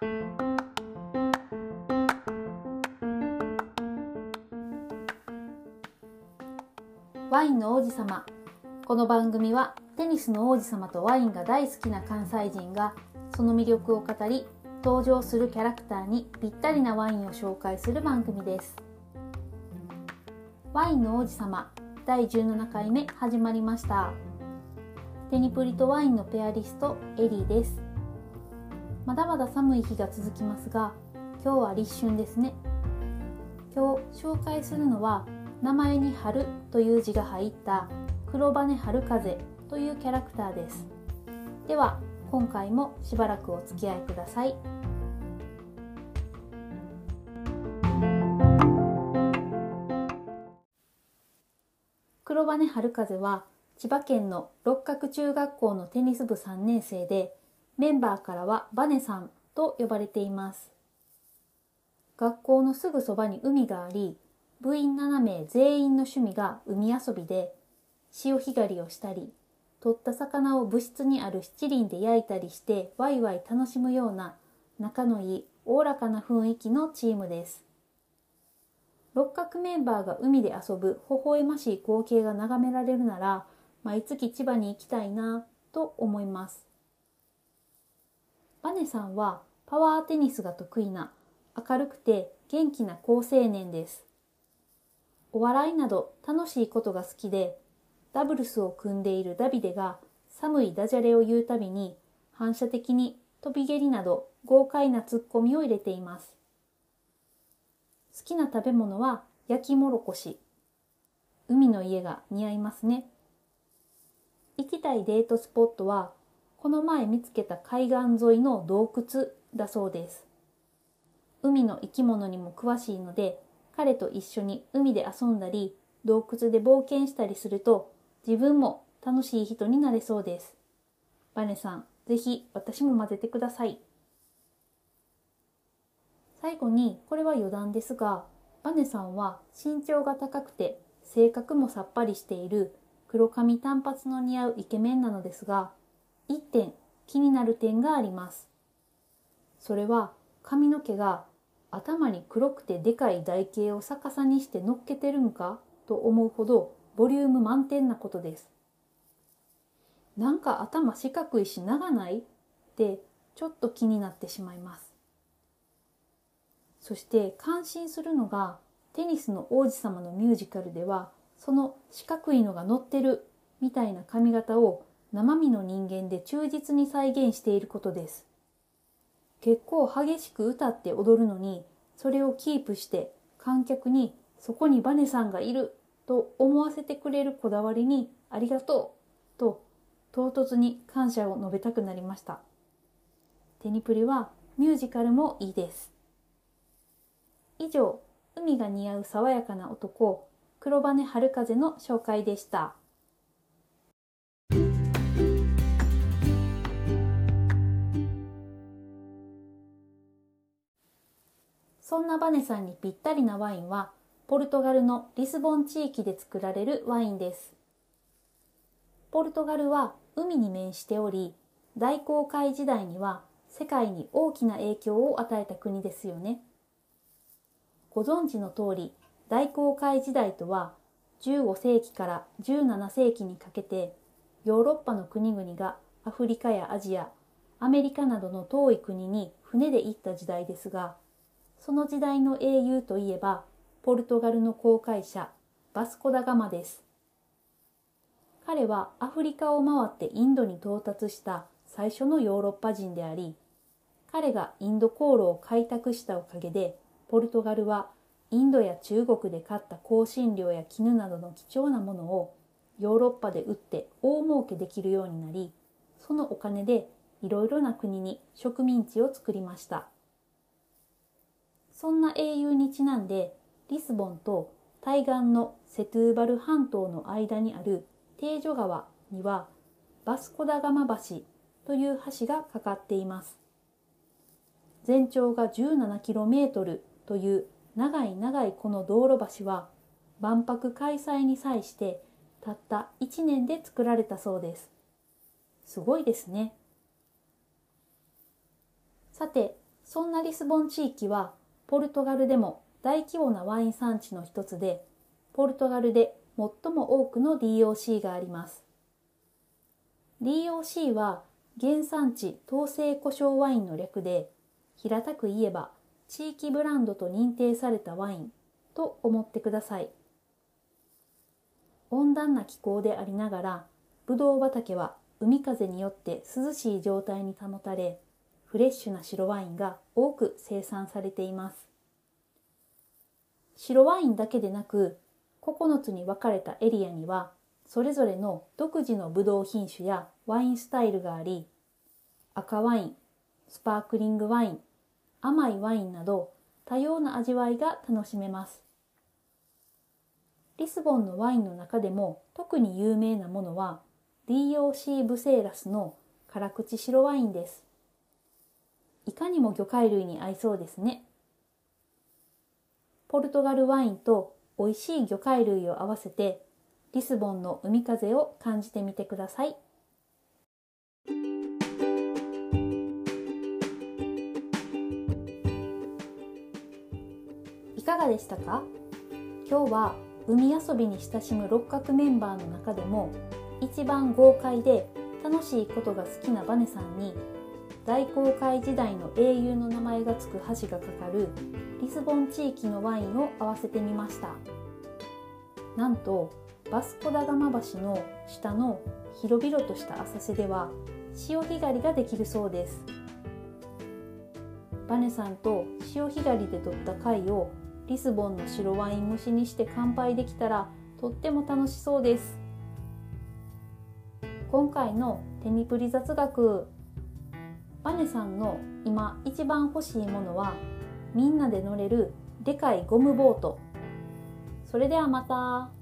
ワインの王子様。この番組はテニスの王子様とワインが大好きな関西人がその魅力を語り登場するキャラクターにぴったりなワインを紹介する番組です。ワインの王子様第17回目始まりました。テニプリとワインのペアリストエリーです。まだまだ寒い日が続きますが今日は立春ですね。今日紹介するのは名前に春という字が入った黒羽春風というキャラクターです。では今回もしばらくお付き合いください。黒羽春風は千葉県の六角中学校のテニス部3年生でメンバーからはバネさんと呼ばれています。学校のすぐそばに海があり部員7名全員の趣味が海遊びで潮干狩りをしたり取った魚を部室にある七輪で焼いたりしてワイワイ楽しむような仲のいいおおらかな雰囲気のチームです。六角メンバーが海で遊ぶ微笑ましい光景が眺められるなら毎月千葉に行きたいなと思います。バネさんはパワーテニスが得意な明るくて元気な好青年ですお笑いなど楽しいことが好きでダブルスを組んでいるダビデが寒いダジャレを言うたびに反射的に飛び蹴りなど豪快なツッコミを入れています。好きな食べ物は焼きもろこし。海の家が似合いますね。行きたいデートスポットはこの前見つけた海岸沿いの洞窟だそうです。海の生き物にも詳しいので彼と一緒に海で遊んだり洞窟で冒険したりすると自分も楽しい人になれそうです。バネさん、ぜひ私も混ぜてください。最後に、これは余談ですが、バネさんは身長が高くて性格もさっぱりしている黒髪短髪の似合うイケメンなのですが、一点気になる点があります。それは髪の毛が頭に黒くてでかい台形を逆さにして乗っけてるんか？と思うほどボリューム満点なことです。なんか頭四角いし長ない？ってちょっと気になってしまいます。そして感心するのがテニスの王子様のミュージカルではその四角いのが乗ってるみたいな髪型を生身の人間で忠実に再現していることです。結構激しく歌って踊るのにそれをキープして観客にそこにバネさんがいると思わせてくれるこだわりにありがとうと唐突に感謝を述べたくなりました。テニプリはミュージカルもいいです。以上、海が似合う爽やかな男、黒羽春風の紹介でした。そんなバネさんにぴったりなワインはポルトガルのリスボン地域で作られるワインです。ポルトガルは海に面しており、大航海時代には世界に大きな影響を与えた国ですよね。ご存知の通り、大航海時代とは15世紀から17世紀にかけてヨーロッパの国々がアフリカやアジア、アメリカなどの遠い国に船で行った時代ですが、その時代の英雄といえばポルトガルの航海者バスコ・ダ・ガマです。彼はアフリカを回ってインドに到達した最初のヨーロッパ人であり、彼がインド航路を開拓したおかげで、ポルトガルはインドや中国で買った香辛料や絹などの貴重なものをヨーロッパで売って大儲けできるようになり、そのお金でいろいろな国に植民地を作りました。そんな英雄にちなんでリスボンと対岸のセトゥーバル半島の間にあるテージョ川にはバスコダガマ橋という橋がかかっています。全長が 17km という長い長いこの道路橋は万博開催に際してたった1年で作られたそうです。すごいですね。さて、そんなリスボン地域はポルトガルでも大規模なワイン産地の一つで、ポルトガルで最も多くの DOC があります。DOC は原産地統制故障ワインの略で、平たく言えば地域ブランドと認定されたワインと思ってください。温暖な気候でありながら、ブドウ畑は海風によって涼しい状態に保たれ、フレッシュな白ワインが多く生産されています。白ワインだけでなく、9つに分かれたエリアには、それぞれの独自のブドウ品種やワインスタイルがあり、赤ワイン、スパークリングワイン、甘いワインなど多様な味わいが楽しめます。リスボンのワインの中でも特に有名なものは DOC ブセーラスの辛口白ワインです。いかにも魚介類に合いそうですね。ポルトガルワインと美味しい魚介類を合わせてリスボンの海風を感じてみてください。いかがでしたか？今日は海遊びに親しむ六角メンバーの中でも一番豪快で楽しいことが好きなバネさんに大航海時代の英雄の名前が付く橋がかかるリスボン地域のワインを合わせてみました。なんとバスコダガマ橋の下の広々とした浅瀬では潮干狩りができるそうです。バネさんと潮干狩りで取った貝をリスボンの白ワイン蒸しにして乾杯できたらとっても楽しそうです。今回のテニプリ雑学。バネさんの今一番欲しいものはみんなで乗れるでかいゴムボートそれではまた。